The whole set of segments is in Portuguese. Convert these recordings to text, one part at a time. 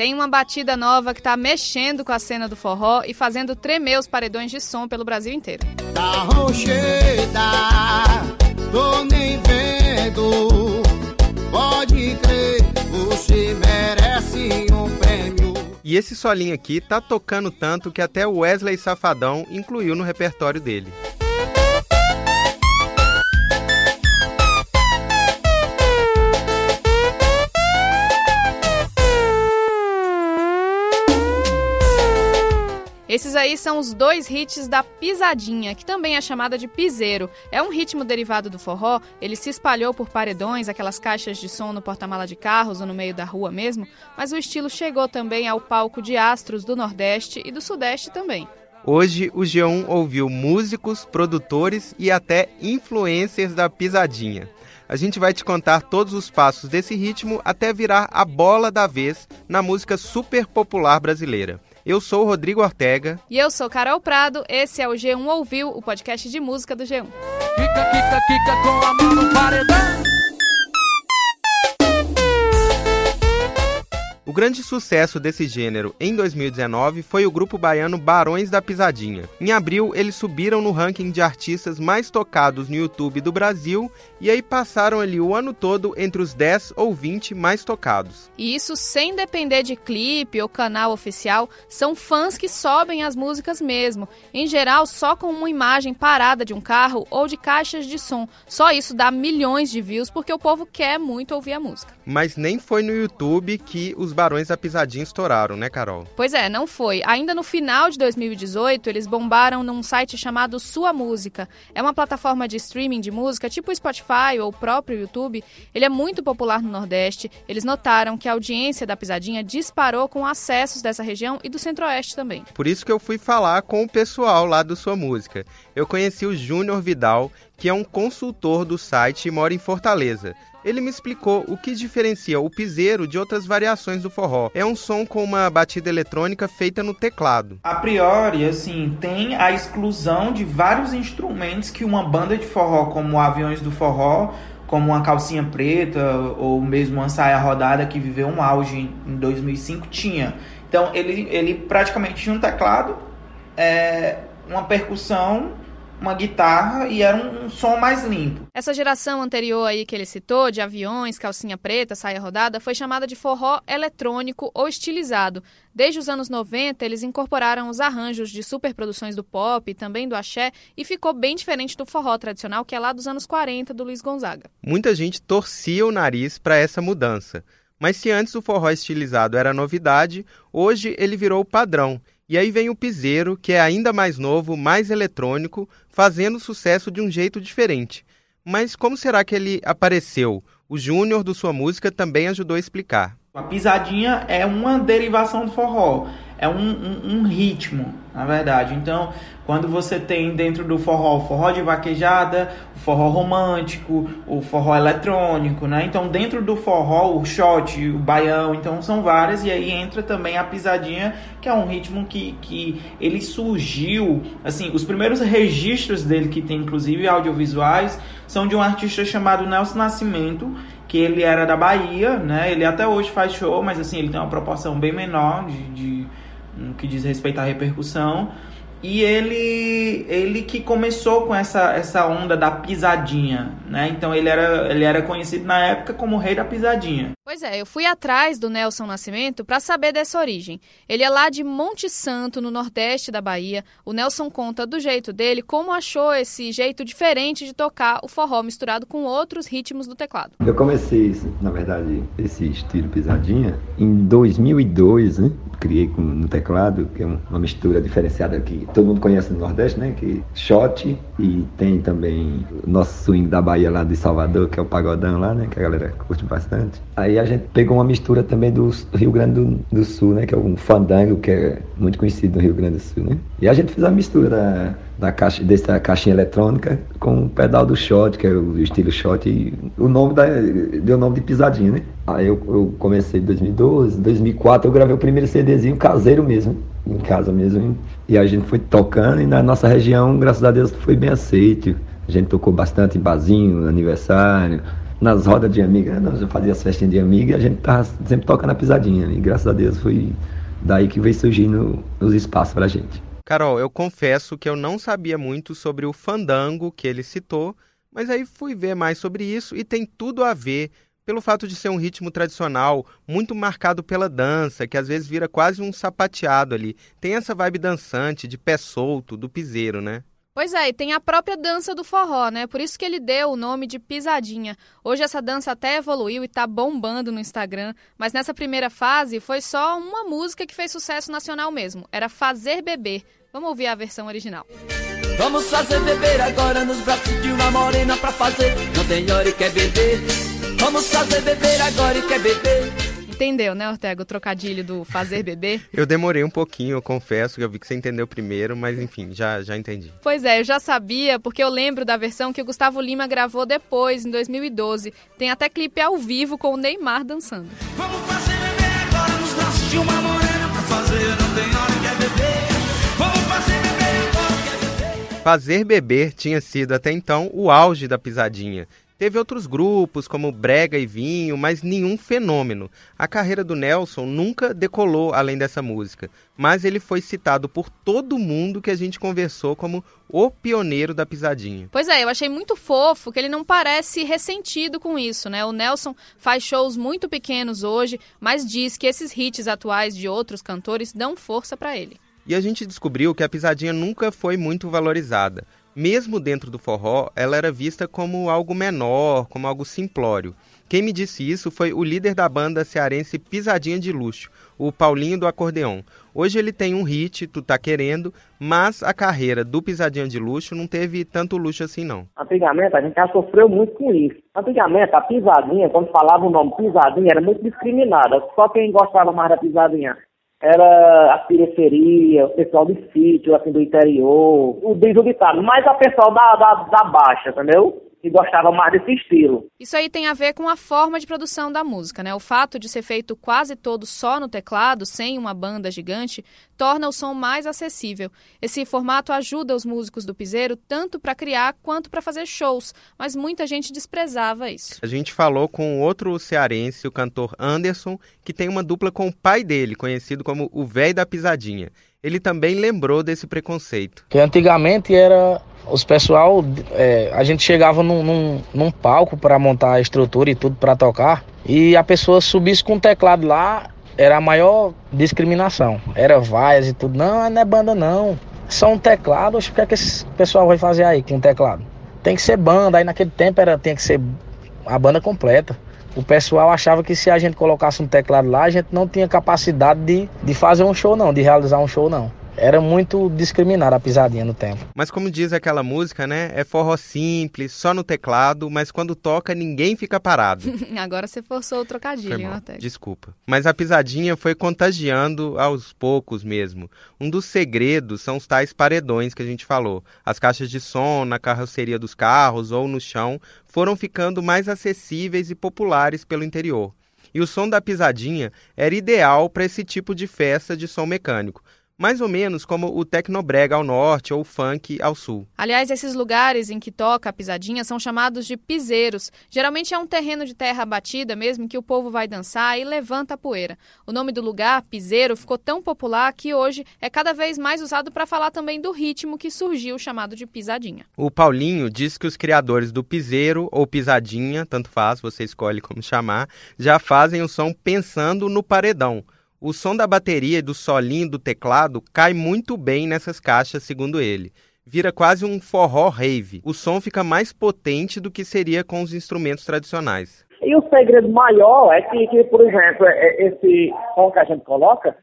Tem uma batida nova que tá mexendo com a cena do forró e fazendo tremer os paredões de som pelo Brasil inteiro. Rocheda, tô nem vendo. Pode crer, você merece um prêmio. E esse solinho aqui tá tocando tanto que até o Wesley Safadão incluiu no repertório dele. Esses aí são os dois hits da pisadinha, que também é chamada de piseiro. É um ritmo derivado do forró, ele se espalhou por paredões, aquelas caixas de som no porta-mala de carros ou no meio da rua mesmo, mas o estilo chegou também ao palco de astros do Nordeste e do Sudeste também. Hoje o G1 ouviu músicos, produtores e até influencers da pisadinha. A gente vai te contar todos os passos desse ritmo até virar a bola da vez na música super popular brasileira. Eu sou o Rodrigo Ortega. E eu sou Carol Prado. Esse é o G1 Ouviu, o podcast de música do G1. Kika, kika, kika com a mão grande sucesso desse gênero em 2019 foi o grupo baiano Barões da Pisadinha. Em abril, eles subiram no ranking de artistas mais tocados no YouTube do Brasil e aí passaram ali o ano todo entre os 10 ou 20 mais tocados. E isso sem depender de clipe ou canal oficial, são fãs que sobem as músicas mesmo. Em geral, só com uma imagem parada de um carro ou de caixas de som. Só isso dá milhões de views porque o povo quer muito ouvir a música. Mas nem foi no YouTube que os Barões da Pisadinha estouraram, né, Carol? Pois é, não foi. Ainda no final de 2018, eles bombaram num site chamado Sua Música. É uma plataforma de streaming de música, tipo Spotify ou o próprio YouTube. Ele é muito popular no Nordeste. Eles notaram que a audiência da Pisadinha disparou com acessos dessa região e do Centro-Oeste também. Por isso que eu fui falar com o pessoal lá do Sua Música. Eu conheci o Júnior Vidal, que é um consultor do site e mora em Fortaleza. Ele me explicou o que diferencia o piseiro de outras variações do forró. É um som com uma batida eletrônica feita no teclado. A priori, assim, tem a exclusão de vários instrumentos que uma banda de forró, como Aviões do Forró, como uma calcinha preta ou mesmo uma saia rodada que viveu um auge em 2005 tinha. Então ele, ele praticamente tinha um teclado, é, uma percussão uma guitarra e era um, um, som mais limpo. Essa geração anterior aí que ele citou, de aviões, calcinha preta, saia rodada, foi chamada de forró eletrônico ou estilizado. Desde os anos 90, eles incorporaram os arranjos de superproduções do pop e também do axé e ficou bem diferente do forró tradicional que é lá dos anos 40 do Luiz Gonzaga. Muita gente torcia o nariz para essa mudança. Mas se antes o forró estilizado era novidade, hoje ele virou padrão e aí vem o piseiro, que é ainda mais novo, mais eletrônico, fazendo sucesso de um jeito diferente. Mas como será que ele apareceu? O Júnior do Sua Música também ajudou a explicar. A pisadinha é uma derivação do forró, é um, um, um ritmo, na verdade. Então, quando você tem dentro do forró o forró de vaquejada, o forró romântico, o forró eletrônico, né? Então dentro do forró o shot, o baião, então são várias e aí entra também a pisadinha, que é um ritmo que, que ele surgiu, assim, os primeiros registros dele que tem inclusive audiovisuais são de um artista chamado Nelson Nascimento, que ele era da Bahia, né? Ele até hoje faz show, mas assim, ele tem uma proporção bem menor de, de no que diz respeito à repercussão. E ele, ele que começou com essa, essa onda da pisadinha, né? Então ele era, ele era conhecido na época como o rei da pisadinha. Pois é, eu fui atrás do Nelson Nascimento para saber dessa origem. Ele é lá de Monte Santo, no nordeste da Bahia. O Nelson conta do jeito dele como achou esse jeito diferente de tocar o forró misturado com outros ritmos do teclado. Eu comecei, na verdade, esse estilo pisadinha em 2002, né? Criei no teclado, que é uma mistura diferenciada que todo mundo conhece no Nordeste, né? Que shot e tem também o nosso swing da Bahia lá de Salvador, que é o pagodão lá, né? Que a galera curte bastante. Aí a gente pegou uma mistura também do Rio Grande do, do Sul, né? Que é um fandango que é muito conhecido no Rio Grande do Sul, né? E a gente fez a mistura da, da caixa, dessa caixinha eletrônica com o pedal do shot, que é o estilo shot, e o nome da, deu o nome de pisadinha, né? Aí eu, eu comecei em 2012, 2004 eu gravei o primeiro CDzinho caseiro mesmo, em casa mesmo. E a gente foi tocando e na nossa região, graças a Deus, foi bem aceito. A gente tocou bastante em barzinho, aniversário, nas rodas de amiga, né? nós fazia as festinhas de amiga e a gente tava sempre tocando a pisadinha. E graças a Deus foi daí que veio surgindo os espaços pra gente. Carol, eu confesso que eu não sabia muito sobre o fandango que ele citou, mas aí fui ver mais sobre isso e tem tudo a ver pelo fato de ser um ritmo tradicional, muito marcado pela dança, que às vezes vira quase um sapateado ali. Tem essa vibe dançante, de pé solto, do piseiro, né? Pois é, e tem a própria dança do forró, né? Por isso que ele deu o nome de pisadinha. Hoje essa dança até evoluiu e tá bombando no Instagram, mas nessa primeira fase foi só uma música que fez sucesso nacional mesmo. Era Fazer Beber. Vamos ouvir a versão original. Vamos fazer beber agora nos braços de uma morena pra fazer. Não tem hora e quer beber. Vamos fazer beber agora e quer beber entendeu, né, Ortega, o trocadilho do fazer bebê? eu demorei um pouquinho, eu confesso, que eu vi que você entendeu primeiro, mas enfim, já, já entendi. Pois é, eu já sabia, porque eu lembro da versão que o Gustavo Lima gravou depois, em 2012. Tem até clipe ao vivo com o Neymar dançando. Vamos fazer bebê agora nos braços de uma morena Fazer beber tinha sido até então o auge da pisadinha. Teve outros grupos, como Brega e Vinho, mas nenhum fenômeno. A carreira do Nelson nunca decolou além dessa música, mas ele foi citado por todo mundo que a gente conversou como o pioneiro da pisadinha. Pois é, eu achei muito fofo que ele não parece ressentido com isso, né? O Nelson faz shows muito pequenos hoje, mas diz que esses hits atuais de outros cantores dão força para ele. E a gente descobriu que a pisadinha nunca foi muito valorizada. Mesmo dentro do forró, ela era vista como algo menor, como algo simplório. Quem me disse isso foi o líder da banda cearense Pisadinha de Luxo, o Paulinho do Acordeão. Hoje ele tem um hit, Tu Tá Querendo, mas a carreira do Pisadinha de Luxo não teve tanto luxo assim não. Antigamente a gente já sofreu muito com isso. Antigamente a pisadinha, quando falava o nome pisadinha, era muito discriminada. Só quem gostava mais da pisadinha era a periferia, o pessoal do sítio, assim, do interior, o desubicado, mais a pessoal da, da, da baixa, entendeu? Que gostava mais desse estilo. Isso aí tem a ver com a forma de produção da música, né? O fato de ser feito quase todo só no teclado, sem uma banda gigante, torna o som mais acessível. Esse formato ajuda os músicos do piseiro tanto para criar quanto para fazer shows, mas muita gente desprezava isso. A gente falou com outro cearense, o cantor Anderson, que tem uma dupla com o pai dele, conhecido como o velho da pisadinha. Ele também lembrou desse preconceito. Que antigamente era os pessoal, é, a gente chegava num, num, num palco para montar a estrutura e tudo para tocar, e a pessoa subisse com o teclado lá, era a maior discriminação. Era vaias e tudo. Não, não é banda não. Só um teclado, o que é que esse pessoal vai fazer aí com o teclado? Tem que ser banda, aí naquele tempo era, tinha que ser a banda completa. O pessoal achava que se a gente colocasse um teclado lá, a gente não tinha capacidade de, de fazer um show não, de realizar um show não era muito discriminada a pisadinha no tempo. Mas como diz aquela música, né? É forró simples, só no teclado, mas quando toca ninguém fica parado. Agora você forçou o trocadilho, hein, Desculpa. Mas a pisadinha foi contagiando aos poucos mesmo. Um dos segredos são os tais paredões que a gente falou. As caixas de som na carroceria dos carros ou no chão foram ficando mais acessíveis e populares pelo interior. E o som da pisadinha era ideal para esse tipo de festa de som mecânico mais ou menos como o tecnobrega ao norte ou o funk ao sul. Aliás, esses lugares em que toca a pisadinha são chamados de piseiros. Geralmente é um terreno de terra batida mesmo que o povo vai dançar e levanta a poeira. O nome do lugar, piseiro, ficou tão popular que hoje é cada vez mais usado para falar também do ritmo que surgiu chamado de pisadinha. O Paulinho diz que os criadores do piseiro ou pisadinha, tanto faz, você escolhe como chamar, já fazem o som pensando no paredão. O som da bateria e do solinho do teclado cai muito bem nessas caixas, segundo ele. Vira quase um forró rave. O som fica mais potente do que seria com os instrumentos tradicionais. E o segredo maior é que, que por exemplo, é, é, esse som que a gente coloca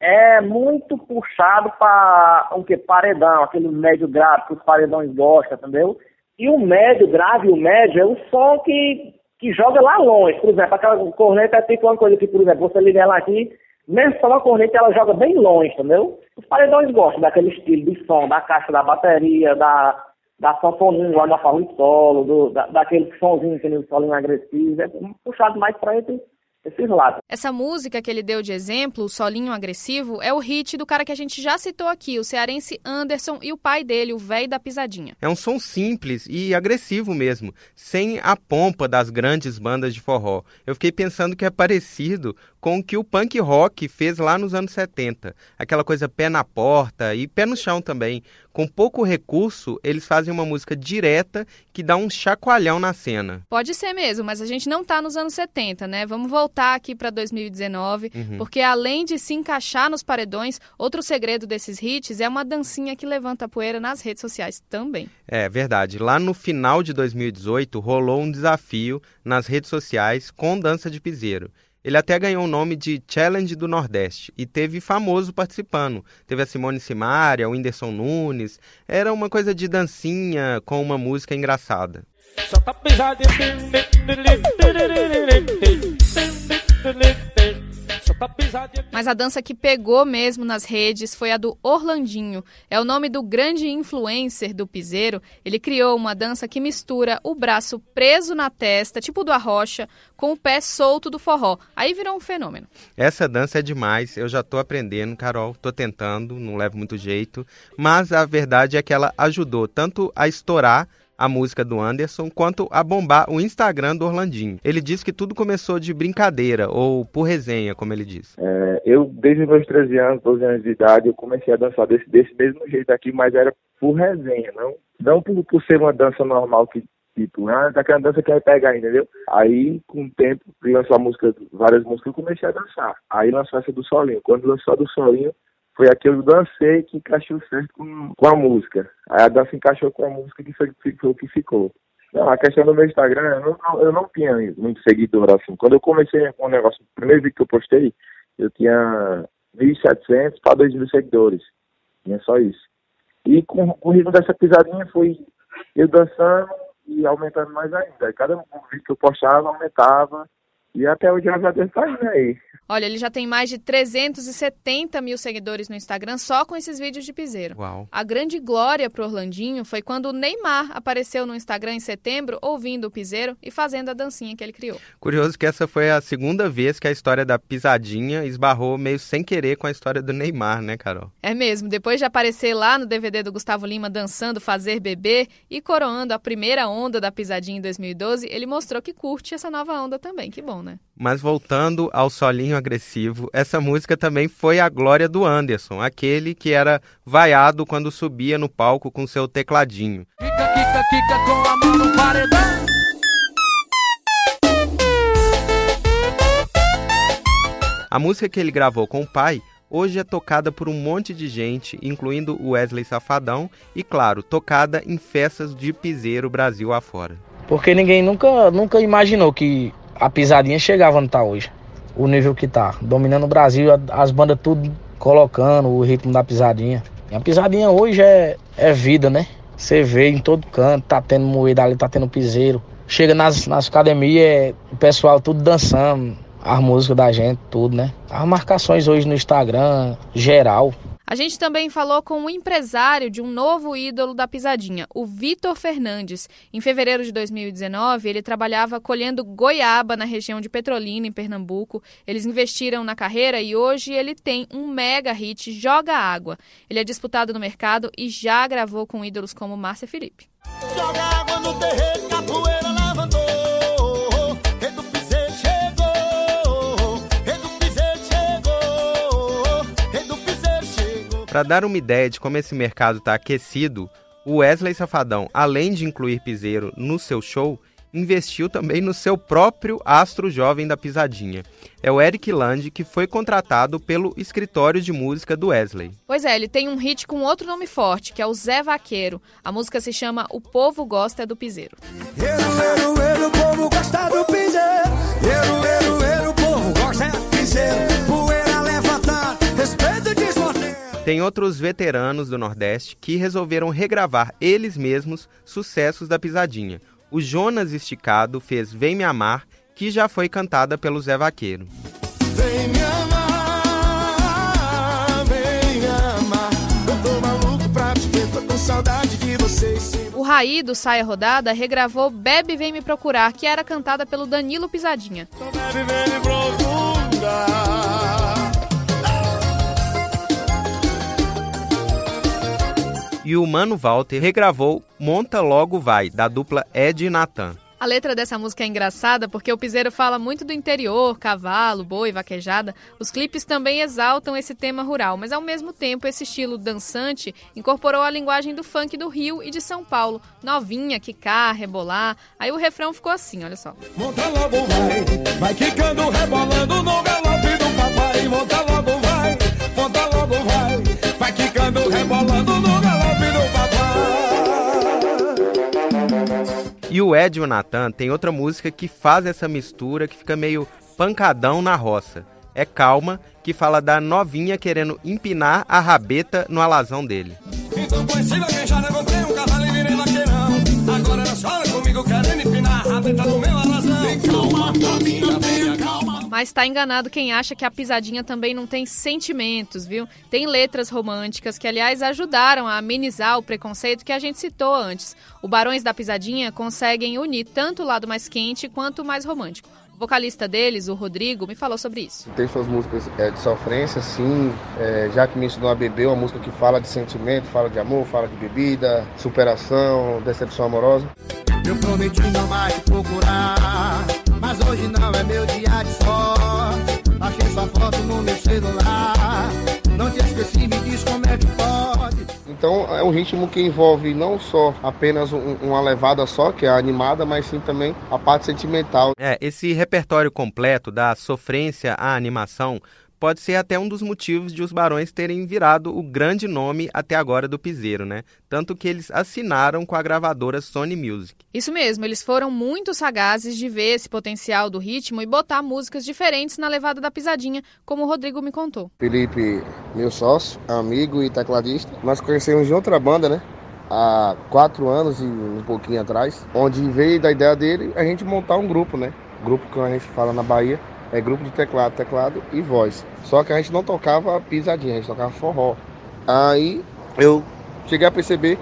é muito puxado para o que paredão, aquele médio grave que os paredões gostam, entendeu? E o médio grave o médio é o som que, que joga lá longe. Por exemplo, aquela corneta é tipo uma coisa que, por exemplo, você liga ela aqui, mesmo só uma corneta, ela joga bem longe, entendeu? Os paredões gostam daquele estilo de som, da caixa da bateria, da, da sanfoninha lá da farra solo, do, da, daquele somzinho, aquele solinho agressivo. É puxado mais para esse, esses lados. Essa música que ele deu de exemplo, o Solinho Agressivo, é o hit do cara que a gente já citou aqui, o cearense Anderson e o pai dele, o velho da pisadinha. É um som simples e agressivo mesmo, sem a pompa das grandes bandas de forró. Eu fiquei pensando que é parecido com o que o punk rock fez lá nos anos 70. Aquela coisa pé na porta e pé no chão também. Com pouco recurso, eles fazem uma música direta que dá um chacoalhão na cena. Pode ser mesmo, mas a gente não tá nos anos 70, né? Vamos voltar aqui para 2019, uhum. porque além de se encaixar nos paredões, outro segredo desses hits é uma dancinha que levanta poeira nas redes sociais também. É verdade. Lá no final de 2018 rolou um desafio nas redes sociais com dança de piseiro. Ele até ganhou o nome de Challenge do Nordeste e teve famoso participando. Teve a Simone Simaria, o Whindersson Nunes. Era uma coisa de dancinha com uma música engraçada. Só tá mas a dança que pegou mesmo nas redes foi a do Orlandinho. É o nome do grande influencer do piseiro. Ele criou uma dança que mistura o braço preso na testa, tipo do arrocha, com o pé solto do forró. Aí virou um fenômeno. Essa dança é demais. Eu já tô aprendendo, Carol. Tô tentando, não levo muito jeito. Mas a verdade é que ela ajudou tanto a estourar a música do Anderson, quanto a bombar o Instagram do Orlandinho. Ele diz que tudo começou de brincadeira, ou por resenha, como ele diz. É, eu, desde meus 13 anos, 12 anos de idade, eu comecei a dançar desse, desse mesmo jeito aqui, mas era por resenha, não, não por, por ser uma dança normal que tipo, ah, daquela dança que vai pegar, entendeu? Aí, com o tempo, lançou a música, várias músicas, eu comecei a dançar. Aí lançou essa do Solinho. Quando lançou a do Solinho, foi a que eu dancei que encaixou certo com, com a música. Aí a dança encaixou com a música que foi, foi o que ficou. Não, a questão do meu Instagram, eu não, eu não tinha muito seguidor assim. Quando eu comecei com o negócio, o primeiro vídeo que eu postei, eu tinha 1.700 para 2.000 seguidores. Tinha só isso. E com, com o ritmo dessa pisadinha foi eu dançando e aumentando mais ainda. Cada vídeo que eu postava aumentava e até hoje a Deus tá indo aí. Olha, ele já tem mais de 370 mil seguidores no Instagram só com esses vídeos de piseiro. Uau. A grande glória pro Orlandinho foi quando o Neymar apareceu no Instagram em setembro ouvindo o piseiro e fazendo a dancinha que ele criou. Curioso que essa foi a segunda vez que a história da pisadinha esbarrou meio sem querer com a história do Neymar, né, Carol? É mesmo. Depois de aparecer lá no DVD do Gustavo Lima dançando Fazer Bebê e coroando a primeira onda da pisadinha em 2012, ele mostrou que curte essa nova onda também. Que bom, né? Mas voltando ao solinho agressivo, essa música também foi a glória do Anderson, aquele que era vaiado quando subia no palco com seu tecladinho. Kika, kika, kika com a mão no paredão. A música que ele gravou com o pai hoje é tocada por um monte de gente, incluindo o Wesley Safadão, e claro, tocada em festas de piseiro Brasil afora. Porque ninguém nunca, nunca imaginou que a pisadinha chegava onde tá hoje. O nível que tá. Dominando o Brasil, as bandas tudo colocando o ritmo da pisadinha. E a pisadinha hoje é, é vida, né? Você vê em todo canto, tá tendo moída ali, tá tendo piseiro. Chega nas, nas academias, é, o pessoal tudo dançando, as músicas da gente, tudo, né? As marcações hoje no Instagram, geral. A gente também falou com o empresário de um novo ídolo da pisadinha, o Vitor Fernandes. Em fevereiro de 2019, ele trabalhava colhendo goiaba na região de Petrolina, em Pernambuco. Eles investiram na carreira e hoje ele tem um mega hit, Joga Água. Ele é disputado no mercado e já gravou com ídolos como Márcia Felipe. Joga água no terreiro, capoeira levantou. Para dar uma ideia de como esse mercado está aquecido, o Wesley Safadão, além de incluir piseiro no seu show, investiu também no seu próprio astro jovem da pisadinha. É o Eric Land, que foi contratado pelo escritório de música do Wesley. Pois é, ele tem um hit com outro nome forte, que é o Zé Vaqueiro. A música se chama O Povo Gosta do Piseiro. Eru, eru, eru, o povo gosta do piseiro. Eru, eru, eru, o povo gosta do piseiro. Tem outros veteranos do Nordeste que resolveram regravar eles mesmos sucessos da pisadinha. O Jonas Esticado fez Vem Me Amar, que já foi cantada pelo Zé Vaqueiro. Vem me amar, vem me amar, eu tô maluco pra te ver, tô com saudade de você. Raí, do Saia Rodada, regravou Bebe Vem Me Procurar, que era cantada pelo Danilo Pisadinha. Bebe, vem me procurar. E o Mano Walter regravou Monta Logo Vai, da dupla Ed e Natan. A letra dessa música é engraçada porque o piseiro fala muito do interior, cavalo, boi, vaquejada. Os clipes também exaltam esse tema rural, mas ao mesmo tempo esse estilo dançante incorporou a linguagem do funk do Rio e de São Paulo. Novinha, quicar, rebolar. Aí o refrão ficou assim, olha só. Monta logo vai, vai quicando, rebolando no galope do papai. Monta logo vai, monta logo vai, vai quicando, rebolando no galope E o Ed e o Natan tem outra música que faz essa mistura que fica meio pancadão na roça. É Calma, que fala da novinha querendo empinar a rabeta no alazão dele. Então comprei um cavalo Mas tá enganado quem acha que a pisadinha também não tem sentimentos, viu? Tem letras românticas que, aliás, ajudaram a amenizar o preconceito que a gente citou antes. O Barões da Pisadinha conseguem unir tanto o lado mais quente quanto o mais romântico. O vocalista deles, o Rodrigo, me falou sobre isso. Tem suas músicas é, de sofrência, sim. É, já que me ensinou a beber, uma música que fala de sentimento, fala de amor, fala de bebida, superação, decepção amorosa. Eu prometi não mais procurar, hoje não é meu dia de sorte. Achei sua foto no meu celular, não te esqueci, me diz como é que pode. Então é um ritmo que envolve não só apenas um- uma levada só, que é a animada, mas sim também a parte sentimental. É, esse repertório completo da sofrência à animação pode ser até um dos motivos de os Barões terem virado o grande nome até agora do piseiro, né? Tanto que eles assinaram com a gravadora Sony Music. Isso mesmo, eles foram muito sagazes de ver esse potencial do ritmo e botar músicas diferentes na levada da pisadinha, como o Rodrigo me contou. Felipe, meu sócio, amigo e tecladista. Nós conhecemos de outra banda, né? Há quatro anos e um pouquinho atrás, onde veio da ideia dele a gente montar um grupo, né? Grupo que a gente fala na Bahia é grupo de teclado, teclado e voz. Só que a gente não tocava pisadinha, a gente tocava forró. Aí eu cheguei a perceber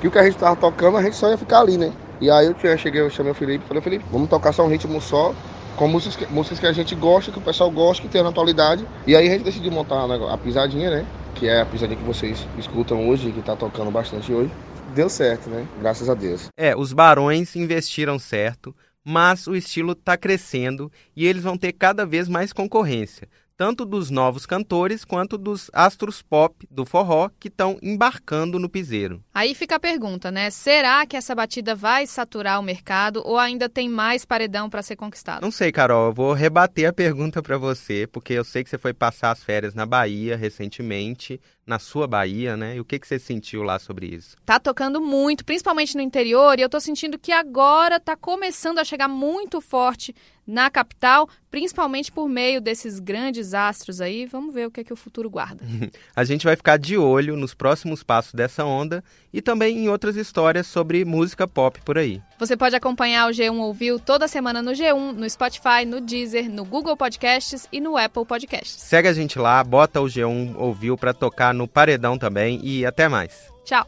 que o que a gente tava tocando a gente só ia ficar ali, né? E aí eu cheguei, eu chamei o Felipe falei, Felipe, vamos tocar só um ritmo só, com músicas que, músicas que a gente gosta, que o pessoal gosta, que tem na atualidade. E aí a gente decidiu montar a pisadinha, né? Que é a pisadinha que vocês escutam hoje, que tá tocando bastante hoje. Deu certo, né? Graças a Deus. É, os Barões investiram certo, mas o estilo está crescendo e eles vão ter cada vez mais concorrência, tanto dos novos cantores quanto dos astros pop do forró que estão embarcando no piseiro. Aí fica a pergunta, né? Será que essa batida vai saturar o mercado ou ainda tem mais paredão para ser conquistado? Não sei, Carol, eu vou rebater a pergunta para você, porque eu sei que você foi passar as férias na Bahia recentemente, na sua Bahia, né? E o que, que você sentiu lá sobre isso? Tá tocando muito, principalmente no interior, e eu tô sentindo que agora tá começando a chegar muito forte na capital, principalmente por meio desses grandes astros aí. Vamos ver o que é que o futuro guarda. A gente vai ficar de olho nos próximos passos dessa onda e também em outras histórias sobre música pop por aí. Você pode acompanhar o G1 Ouviu toda semana no G1, no Spotify, no Deezer, no Google Podcasts e no Apple Podcasts. Segue a gente lá, bota o G1 Ouviu para tocar no Paredão também e até mais. Tchau!